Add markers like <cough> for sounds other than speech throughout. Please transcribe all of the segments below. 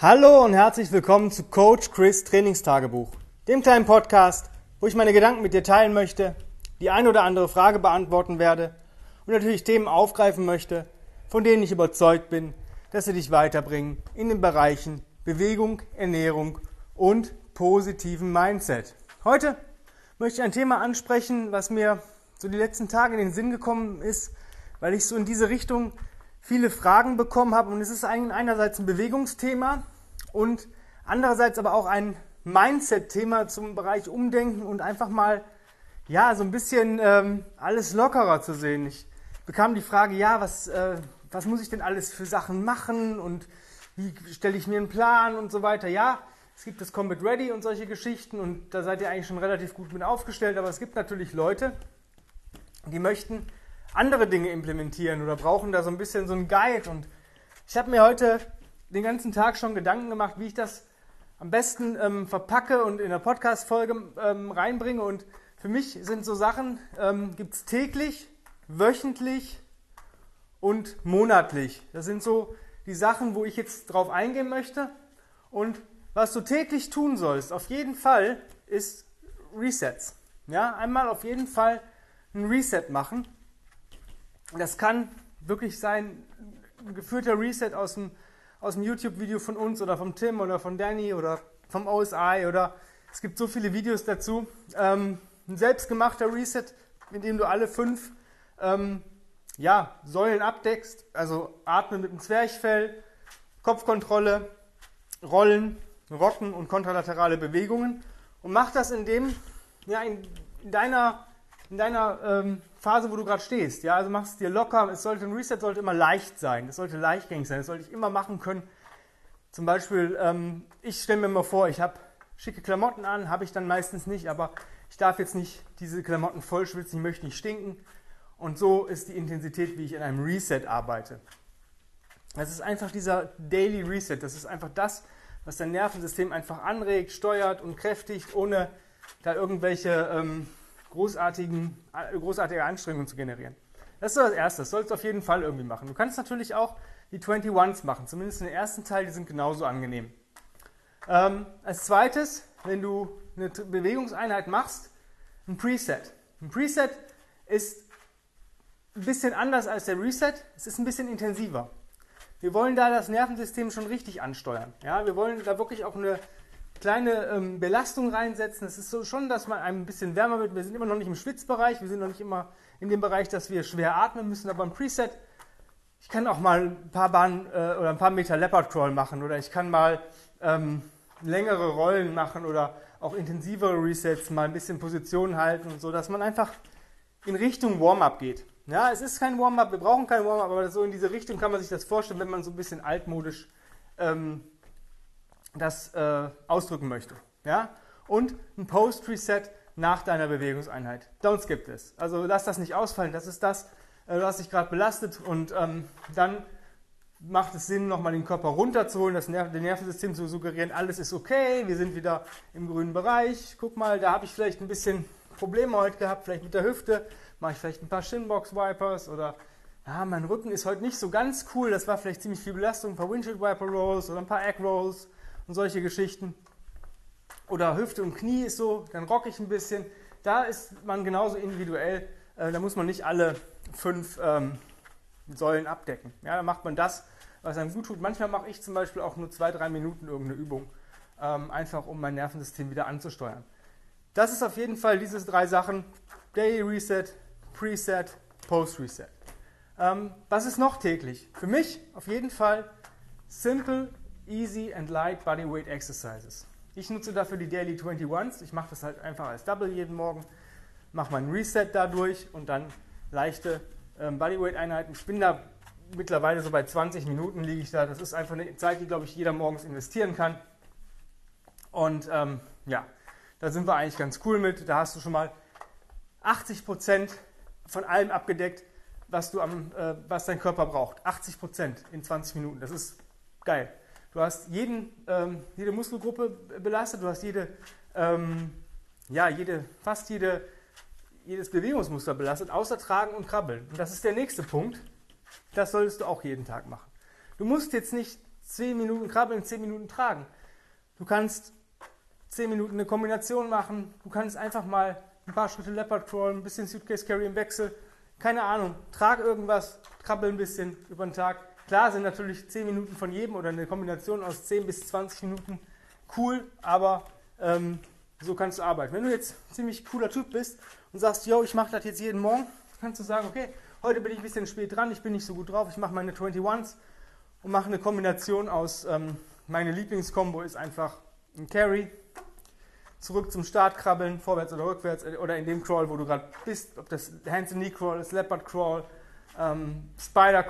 Hallo und herzlich willkommen zu Coach Chris Trainingstagebuch, dem kleinen Podcast, wo ich meine Gedanken mit dir teilen möchte, die eine oder andere Frage beantworten werde und natürlich Themen aufgreifen möchte, von denen ich überzeugt bin, dass sie dich weiterbringen in den Bereichen Bewegung, Ernährung und positiven Mindset. Heute möchte ich ein Thema ansprechen, was mir so die letzten Tage in den Sinn gekommen ist, weil ich so in diese Richtung viele Fragen bekommen habe und es ist einerseits ein Bewegungsthema und andererseits aber auch ein Mindset-Thema zum Bereich Umdenken und einfach mal ja so ein bisschen ähm, alles lockerer zu sehen. Ich bekam die Frage, ja, was, äh, was muss ich denn alles für Sachen machen und wie stelle ich mir einen Plan und so weiter. Ja, es gibt das Combat Ready und solche Geschichten und da seid ihr eigentlich schon relativ gut mit aufgestellt, aber es gibt natürlich Leute, die möchten andere Dinge implementieren oder brauchen da so ein bisschen so einen Guide. Und ich habe mir heute den ganzen Tag schon Gedanken gemacht, wie ich das am besten ähm, verpacke und in der Podcast-Folge ähm, reinbringe. Und für mich sind so Sachen, ähm, gibt es täglich, wöchentlich und monatlich. Das sind so die Sachen, wo ich jetzt drauf eingehen möchte. Und was du täglich tun sollst, auf jeden Fall, ist Resets. Ja, einmal auf jeden Fall ein Reset machen. Das kann wirklich sein, ein geführter Reset aus dem, aus dem YouTube-Video von uns oder vom Tim oder von Danny oder vom OSI oder es gibt so viele Videos dazu. Ähm, ein selbstgemachter Reset, in dem du alle fünf ähm, ja, Säulen abdeckst, also Atmen mit dem Zwerchfell, Kopfkontrolle, Rollen, Rocken und kontralaterale Bewegungen und mach das in dem, ja, in, in deiner, in deiner ähm, Phase, wo du gerade stehst. Ja, also machst es dir locker. Es sollte ein Reset sollte immer leicht sein. Es sollte leichtgängig sein. Das sollte ich immer machen können. Zum Beispiel, ähm, ich stelle mir mal vor, ich habe schicke Klamotten an, habe ich dann meistens nicht, aber ich darf jetzt nicht diese Klamotten voll schwitzen, ich möchte nicht stinken. Und so ist die Intensität, wie ich in einem Reset arbeite. Das ist einfach dieser Daily Reset. Das ist einfach das, was dein Nervensystem einfach anregt, steuert und kräftigt, ohne da irgendwelche ähm, großartigen, äh, großartige Anstrengungen zu generieren. Das ist das Erste, das sollst du auf jeden Fall irgendwie machen. Du kannst natürlich auch die 21s machen, zumindest den ersten Teil, die sind genauso angenehm. Ähm, als zweites, wenn du eine Bewegungseinheit machst, ein Preset. Ein Preset ist ein bisschen anders als der Reset, es ist ein bisschen intensiver. Wir wollen da das Nervensystem schon richtig ansteuern. Ja, wir wollen da wirklich auch eine kleine ähm, Belastung reinsetzen. Es ist so schon, dass man ein bisschen wärmer wird. Wir sind immer noch nicht im Schwitzbereich, wir sind noch nicht immer in dem Bereich, dass wir schwer atmen müssen, aber im Preset, ich kann auch mal ein paar Bahnen äh, oder ein paar Meter Leopard Crawl machen oder ich kann mal ähm, längere Rollen machen oder auch intensivere Resets, mal ein bisschen Position halten und so, dass man einfach in Richtung Warm-up geht. Ja, es ist kein Warm-up, wir brauchen kein Warm-up, aber so in diese Richtung kann man sich das vorstellen, wenn man so ein bisschen altmodisch ähm, das äh, ausdrücken möchte. Ja? Und ein Post-Reset nach deiner Bewegungseinheit. Don't skip this. Also lass das nicht ausfallen. Das ist das, äh, was dich gerade belastet. Und ähm, dann macht es Sinn, nochmal den Körper runterzuholen, das Nerv dem Nervensystem zu suggerieren, alles ist okay, wir sind wieder im grünen Bereich. Guck mal, da habe ich vielleicht ein bisschen Probleme heute gehabt, vielleicht mit der Hüfte. Mache ich vielleicht ein paar Shinbox-Wipers oder ja, mein Rücken ist heute nicht so ganz cool, das war vielleicht ziemlich viel Belastung, ein paar Windshield-Wiper-Rolls oder ein paar Egg-Rolls und solche Geschichten. Oder Hüfte und Knie ist so, dann rocke ich ein bisschen. Da ist man genauso individuell. Äh, da muss man nicht alle fünf ähm, Säulen abdecken. Ja, da macht man das, was einem gut tut. Manchmal mache ich zum Beispiel auch nur zwei, drei Minuten irgendeine Übung, ähm, einfach um mein Nervensystem wieder anzusteuern. Das ist auf jeden Fall diese drei Sachen: Daily Reset, Preset, Post Reset. Ähm, was ist noch täglich? Für mich auf jeden Fall Simple Easy and Light Bodyweight Exercises. Ich nutze dafür die Daily 21s. Ich mache das halt einfach als Double jeden Morgen, mache meinen Reset dadurch und dann leichte ähm, Bodyweight-Einheiten. Ich bin da mittlerweile so bei 20 Minuten liege ich da. Das ist einfach eine Zeit, die, glaube ich, jeder morgens investieren kann. Und ähm, ja, da sind wir eigentlich ganz cool mit. Da hast du schon mal 80 Prozent von allem abgedeckt, was, du am, äh, was dein Körper braucht. 80 Prozent in 20 Minuten. Das ist geil. Du hast jeden, ähm, jede Muskelgruppe belastet, du hast jede, ähm, ja, jede, fast jede, jedes Bewegungsmuster belastet, außer Tragen und Krabbeln. Und das ist der nächste Punkt. Das solltest du auch jeden Tag machen. Du musst jetzt nicht 10 Minuten krabbeln, 10 Minuten tragen. Du kannst 10 Minuten eine Kombination machen. Du kannst einfach mal ein paar Schritte Leopard Crawl, ein bisschen Suitcase Carry im Wechsel. Keine Ahnung, trag irgendwas, krabbel ein bisschen über den Tag. Klar sind natürlich 10 Minuten von jedem oder eine Kombination aus 10 bis 20 Minuten cool, aber ähm, so kannst du arbeiten. Wenn du jetzt ziemlich cooler Typ bist und sagst, yo, ich mache das jetzt jeden Morgen, kannst du sagen, okay, heute bin ich ein bisschen spät dran, ich bin nicht so gut drauf, ich mache meine 21s und mache eine Kombination aus, ähm, meine Lieblingskombo ist einfach ein Carry, zurück zum Start krabbeln, vorwärts oder rückwärts äh, oder in dem Crawl, wo du gerade bist, ob das Hands and Knee Crawl ist, Leopard Crawl, ähm, Spider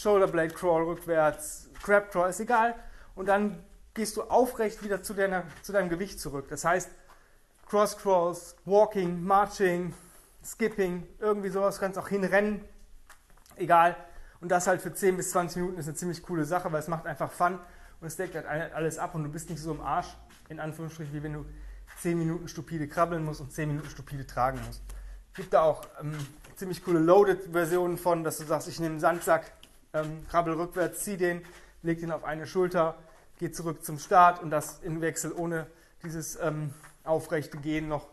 Crawl, Shoulder Blade Crawl rückwärts, Crab Crawl, ist egal. Und dann gehst du aufrecht wieder zu, deiner, zu deinem Gewicht zurück. Das heißt, Cross Crawls, Walking, Marching, Skipping, irgendwie sowas, kannst auch hinrennen, egal. Und das halt für 10 bis 20 Minuten ist eine ziemlich coole Sache, weil es macht einfach Fun und es deckt halt alles ab und du bist nicht so im Arsch, in Anführungsstrichen, wie wenn du 10 Minuten stupide krabbeln musst und 10 Minuten stupide tragen musst. Es gibt da auch ähm, ziemlich coole Loaded-Versionen von, dass du sagst, ich nehme einen Sandsack, ähm, krabbel rückwärts, zieh den, leg den auf eine Schulter, geh zurück zum Start und das in Wechsel ohne dieses ähm, aufrechte Gehen noch.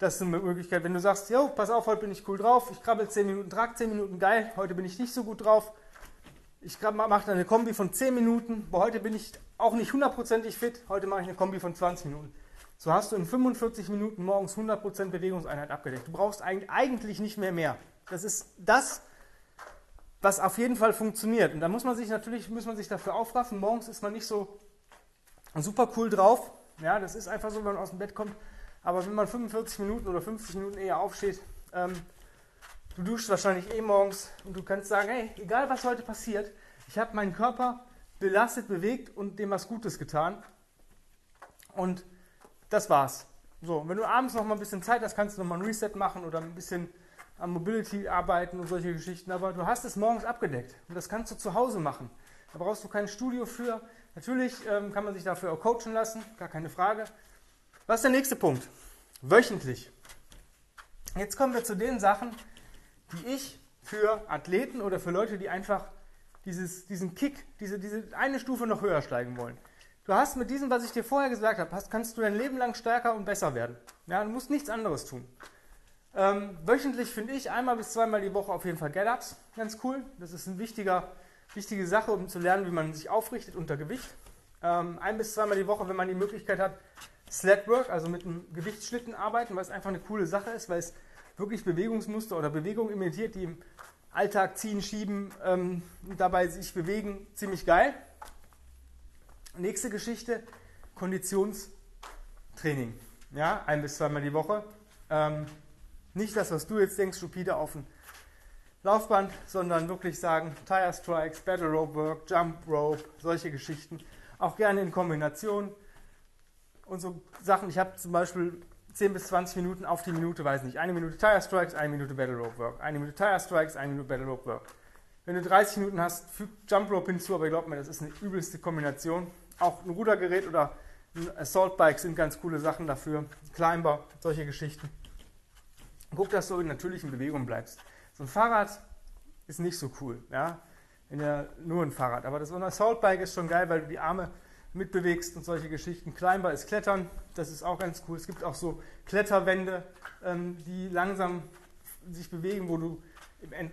Das ist eine Möglichkeit, wenn du sagst, jo, pass auf, heute bin ich cool drauf, ich krabbel 10 Minuten, trag 10 Minuten, geil, heute bin ich nicht so gut drauf. Ich mache eine Kombi von 10 Minuten, aber heute bin ich auch nicht hundertprozentig fit, heute mache ich eine Kombi von 20 Minuten. So hast du in 45 Minuten morgens 100% Bewegungseinheit abgedeckt. Du brauchst eigentlich nicht mehr mehr. Das ist das, was auf jeden Fall funktioniert. Und da muss man sich natürlich, muss man sich dafür aufraffen. Morgens ist man nicht so super cool drauf. Ja, das ist einfach so, wenn man aus dem Bett kommt. Aber wenn man 45 Minuten oder 50 Minuten eher aufsteht, ähm, du duschst wahrscheinlich eh morgens und du kannst sagen, hey, egal was heute passiert, ich habe meinen Körper belastet, bewegt und dem was Gutes getan. Und das war's. So, wenn du abends noch mal ein bisschen Zeit hast, kannst du noch mal ein Reset machen oder ein bisschen am Mobility arbeiten und solche Geschichten, aber du hast es morgens abgedeckt und das kannst du zu Hause machen. Da brauchst du kein Studio für. Natürlich ähm, kann man sich dafür auch coachen lassen, gar keine Frage. Was ist der nächste Punkt? Wöchentlich. Jetzt kommen wir zu den Sachen, die ich für Athleten oder für Leute, die einfach dieses, diesen Kick, diese, diese eine Stufe noch höher steigen wollen. Du hast mit diesem, was ich dir vorher gesagt habe, hast, kannst du dein Leben lang stärker und besser werden. Ja, du musst nichts anderes tun. Ähm, wöchentlich finde ich einmal bis zweimal die Woche auf jeden Fall Get-Ups ganz cool. Das ist eine wichtige Sache, um zu lernen, wie man sich aufrichtet unter Gewicht. Ähm, ein bis zweimal die Woche, wenn man die Möglichkeit hat, Sledwork, also mit einem Gewichtsschlitten arbeiten, weil es einfach eine coole Sache ist, weil es wirklich Bewegungsmuster oder Bewegungen imitiert, die im Alltag ziehen, schieben ähm, dabei sich bewegen, ziemlich geil. Nächste Geschichte, Konditionstraining. Ja, ein bis zweimal die Woche. Ähm, nicht das, was du jetzt denkst, stupide auf dem Laufband, sondern wirklich sagen, Tire Strikes, Battle Rope Work, Jump Rope, solche Geschichten. Auch gerne in Kombination. Und so Sachen, ich habe zum Beispiel 10 bis 20 Minuten auf die Minute, weiß nicht, eine Minute Tire Strikes, eine Minute Battle Rope Work, eine Minute Tire Strikes, eine Minute Battle Rope Work. Wenn du 30 Minuten hast, fügt Jump Rope hinzu, aber glaub mir, das ist eine übelste Kombination. Auch ein Rudergerät oder ein Assault Bike sind ganz coole Sachen dafür. Climber, solche Geschichten. Guck, dass du in natürlichen Bewegungen bleibst. So ein Fahrrad ist nicht so cool, ja. Wenn ja nur ein Fahrrad. Aber das so ein Assault Bike ist schon geil, weil du die Arme mitbewegst und solche Geschichten. Climber ist Klettern, das ist auch ganz cool. Es gibt auch so Kletterwände, ähm, die langsam sich bewegen, wo du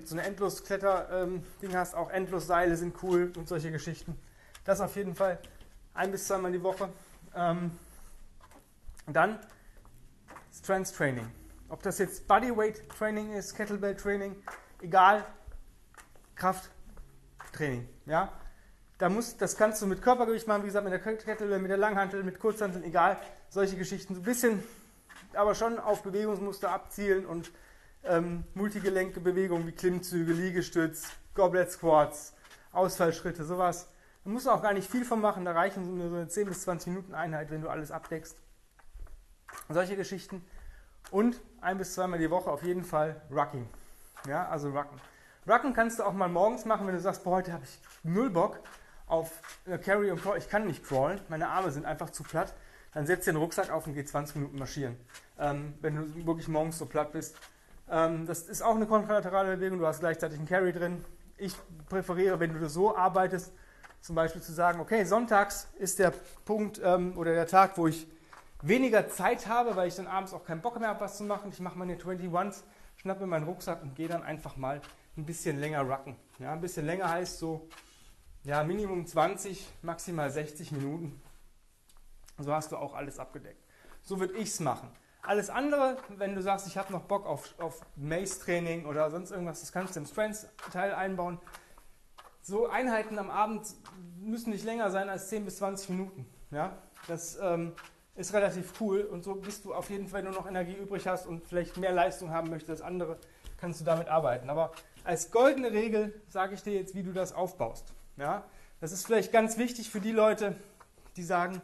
so eine endlos Kletter-Ding ähm, hast. Auch Endlosseile sind cool und solche Geschichten. Das auf jeden Fall ein bis zweimal die Woche. Ähm, dann Strength Training. Ob das jetzt Bodyweight Training ist, Kettlebell Training, egal, Krafttraining. Ja? Da muss, das kannst du mit Körpergewicht machen, wie gesagt, mit der Kettlebell, mit der Langhantel, mit Kurzhanteln, egal, solche Geschichten. So ein bisschen, aber schon auf Bewegungsmuster abzielen und ähm, multigelenke Bewegungen wie Klimmzüge, Liegestütz, Goblet Squats, Ausfallschritte, sowas. Da musst du auch gar nicht viel von machen, da reichen nur so eine 10 bis 20 Minuten Einheit, wenn du alles abdeckst. Solche Geschichten. Und ein bis zweimal die Woche auf jeden Fall Rucking. Ja, also Rucken. Rucken kannst du auch mal morgens machen, wenn du sagst, boah, heute habe ich null Bock auf Carry und Crawl. Ich kann nicht crawlen, meine Arme sind einfach zu platt. Dann setz dir den Rucksack auf und geh 20 Minuten marschieren. Ähm, wenn du wirklich morgens so platt bist. Ähm, das ist auch eine kontralaterale Bewegung. Du hast gleichzeitig einen Carry drin. ich präferiere, wenn du so arbeitest, zum Beispiel zu sagen, okay, sonntags ist der Punkt ähm, oder der Tag, wo ich weniger Zeit habe, weil ich dann abends auch keinen Bock mehr habe, was zu machen. Ich mache meine 21s, schnappe mir meinen Rucksack und gehe dann einfach mal ein bisschen länger rucken. Ja, ein bisschen länger heißt so, ja, Minimum 20, maximal 60 Minuten. So hast du auch alles abgedeckt. So würde ich es machen. Alles andere, wenn du sagst, ich habe noch Bock auf, auf Mace-Training oder sonst irgendwas, das kannst du im Strengths-Teil einbauen. So Einheiten am Abend müssen nicht länger sein als 10 bis 20 Minuten. Ja? Das ähm, ist relativ cool und so bist du auf jeden Fall nur noch Energie übrig hast und vielleicht mehr Leistung haben möchtest als andere, kannst du damit arbeiten. Aber als goldene Regel sage ich dir jetzt, wie du das aufbaust. Ja? Das ist vielleicht ganz wichtig für die Leute, die sagen,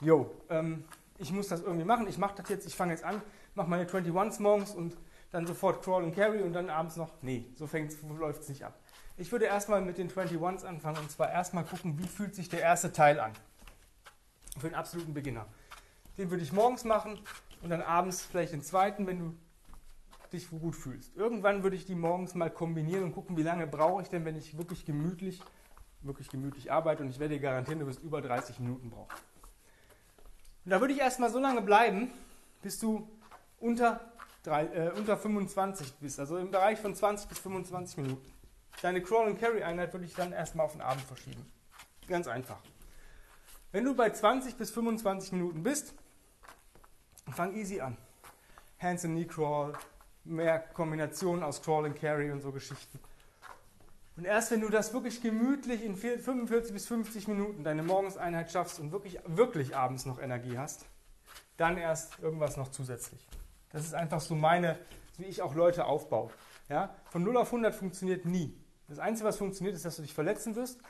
jo, ähm, ich muss das irgendwie machen, ich mache das jetzt, ich fange jetzt an, mache meine 21s morgens und dann sofort Crawl und Carry und dann abends noch, nee, so läuft es nicht ab. Ich würde erstmal mit den 21s anfangen und zwar erstmal gucken, wie fühlt sich der erste Teil an. Für den absoluten Beginner. Den würde ich morgens machen und dann abends vielleicht den zweiten, wenn du dich gut fühlst. Irgendwann würde ich die morgens mal kombinieren und gucken, wie lange brauche ich denn, wenn ich wirklich gemütlich, wirklich gemütlich arbeite und ich werde dir garantieren, du wirst über 30 Minuten brauchen. Und da würde ich erstmal so lange bleiben, bis du unter, drei, äh, unter 25 bist, also im Bereich von 20 bis 25 Minuten. Deine Crawl- and Carry-Einheit würde ich dann erstmal auf den Abend verschieben. Ganz einfach. Wenn du bei 20 bis 25 Minuten bist, fang easy an. Hands and Knee Crawl, mehr Kombinationen aus Crawl and Carry und so Geschichten. Und erst wenn du das wirklich gemütlich in 45 bis 50 Minuten deine Morgenseinheit schaffst und wirklich, wirklich abends noch Energie hast, dann erst irgendwas noch zusätzlich. Das ist einfach so meine, wie ich auch Leute aufbaue. Ja? Von 0 auf 100 funktioniert nie. Das Einzige, was funktioniert, ist, dass du dich verletzen wirst,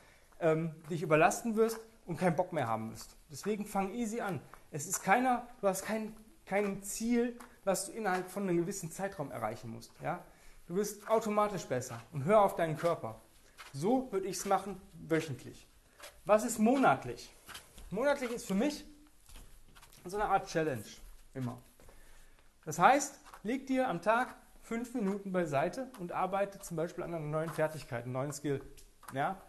ähm, dich überlasten wirst und keinen Bock mehr haben wirst. Deswegen fang easy an. Es ist keiner, du hast kein, kein Ziel, was du innerhalb von einem gewissen Zeitraum erreichen musst. Ja? Du wirst automatisch besser und hör auf deinen Körper. So würde ich es machen, wöchentlich. Was ist monatlich? Monatlich ist für mich so eine Art Challenge immer. Das heißt, leg dir am Tag fünf Minuten beiseite und arbeite zum Beispiel an einer neuen Fertigkeit, einem neuen Skill. Ja?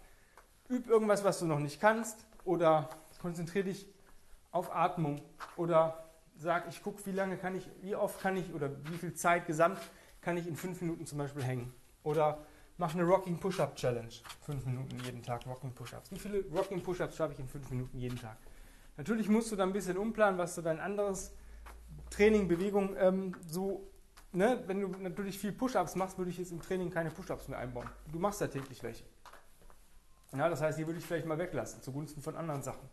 Üb irgendwas, was du noch nicht kannst oder konzentriere dich auf Atmung oder sag, ich gucke, wie lange kann ich, wie oft kann ich oder wie viel Zeit gesamt kann ich in fünf Minuten zum Beispiel hängen. Oder mach eine Rocking Push-Up Challenge. Fünf Minuten jeden Tag Rocking Push-Ups. Wie viele Rocking Push-Ups schaffe ich in fünf Minuten jeden Tag? Natürlich musst du da ein bisschen umplanen, was du dein anderes Training, Bewegung ähm, so, ne, wenn du natürlich viel Push-Ups machst, würde ich jetzt im Training keine Push-Ups mehr einbauen. Du machst ja täglich welche. Ja, das heißt, die würde ich vielleicht mal weglassen, zugunsten von anderen Sachen.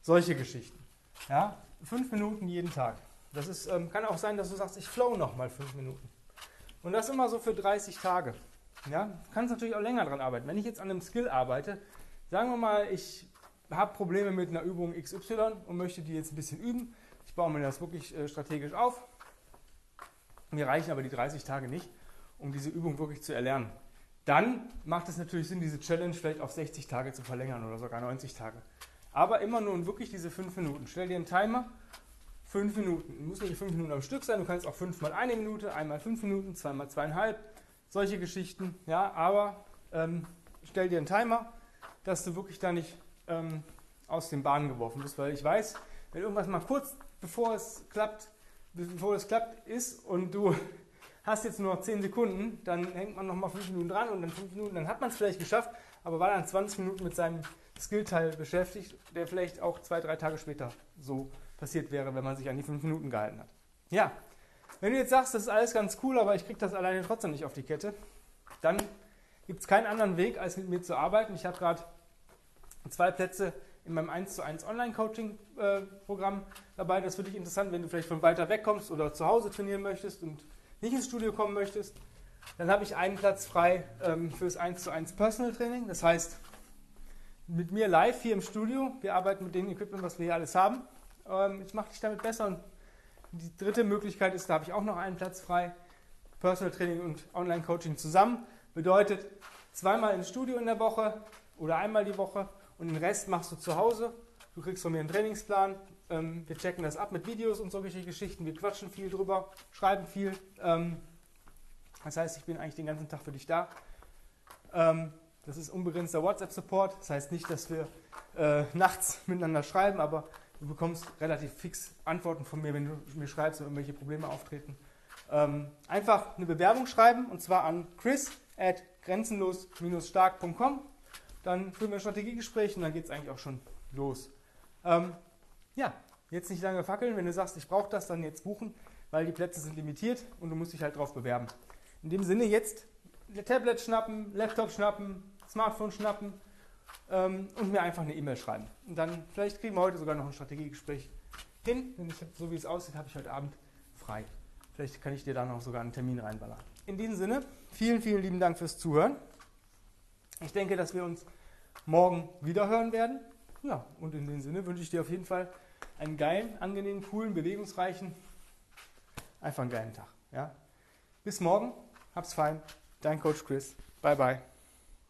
Solche Geschichten. Ja, fünf Minuten jeden Tag. Das ist, ähm, kann auch sein, dass du sagst, ich flow noch mal fünf Minuten. Und das immer so für 30 Tage. Ja, du kannst natürlich auch länger dran arbeiten. Wenn ich jetzt an einem Skill arbeite, sagen wir mal, ich habe Probleme mit einer Übung XY und möchte die jetzt ein bisschen üben. Ich baue mir das wirklich äh, strategisch auf. Mir reichen aber die 30 Tage nicht, um diese Übung wirklich zu erlernen. Dann macht es natürlich Sinn, diese Challenge vielleicht auf 60 Tage zu verlängern oder sogar 90 Tage. Aber immer nur und wirklich diese 5 Minuten. Stell dir einen Timer, 5 Minuten. Muss nicht 5 Minuten am Stück sein, du kannst auch 5 mal eine Minute, einmal 5 Minuten, zweimal zweieinhalb, solche Geschichten. Ja, aber ähm, stell dir einen Timer, dass du wirklich da nicht ähm, aus den Bahnen geworfen bist, weil ich weiß, wenn irgendwas mal kurz bevor es klappt, bevor es klappt ist und du hast jetzt nur noch 10 Sekunden, dann hängt man nochmal 5 Minuten dran und dann 5 Minuten, dann hat man es vielleicht geschafft, aber war dann 20 Minuten mit seinem Skillteil beschäftigt, der vielleicht auch zwei, drei Tage später so passiert wäre, wenn man sich an die 5 Minuten gehalten hat. Ja, wenn du jetzt sagst, das ist alles ganz cool, aber ich kriege das alleine trotzdem nicht auf die Kette, dann gibt es keinen anderen Weg, als mit mir zu arbeiten. Ich habe gerade zwei Plätze in meinem 1 zu 1 Online-Coaching-Programm dabei. Das ist für dich interessant, wenn du vielleicht von weiter weg kommst oder zu Hause trainieren möchtest und nicht ins Studio kommen möchtest. Dann habe ich einen Platz frei ähm, fürs 1 zu 1 Personal Training. Das heißt, mit mir live hier im Studio. Wir arbeiten mit dem Equipment, was wir hier alles haben. Ähm, ich mache dich damit besser. Und die dritte Möglichkeit ist, da habe ich auch noch einen Platz frei. Personal Training und Online Coaching zusammen. Bedeutet zweimal ins Studio in der Woche oder einmal die Woche und den Rest machst du zu Hause. Du kriegst von mir einen Trainingsplan. Ähm, wir checken das ab mit Videos und solche Geschichten. Wir quatschen viel drüber, schreiben viel. Ähm, das heißt, ich bin eigentlich den ganzen Tag für dich da. Ähm, das ist unbegrenzter WhatsApp-Support. Das heißt nicht, dass wir äh, nachts <laughs> miteinander schreiben, aber du bekommst relativ fix Antworten von mir, wenn du mir schreibst, wenn irgendwelche Probleme auftreten. Ähm, einfach eine Bewerbung schreiben und zwar an chris at grenzenlos-stark.com. Dann führen wir ein Strategiegespräch und dann geht es eigentlich auch schon los. Ähm, ja, jetzt nicht lange fackeln. Wenn du sagst, ich brauche das, dann jetzt buchen, weil die Plätze sind limitiert und du musst dich halt drauf bewerben. In dem Sinne jetzt Tablet schnappen, Laptop schnappen, Smartphone schnappen ähm, und mir einfach eine E-Mail schreiben. Und dann vielleicht kriegen wir heute sogar noch ein Strategiegespräch hin, denn ich, so wie es aussieht, habe ich heute Abend frei. Vielleicht kann ich dir da noch sogar einen Termin reinballern. In diesem Sinne, vielen, vielen lieben Dank fürs Zuhören. Ich denke, dass wir uns morgen wieder hören werden. Ja, und in dem Sinne wünsche ich dir auf jeden Fall einen geilen, angenehmen, coolen, bewegungsreichen, einfach einen geilen Tag. Ja? Bis morgen, hab's fein. Dein Coach Chris. Bye, bye.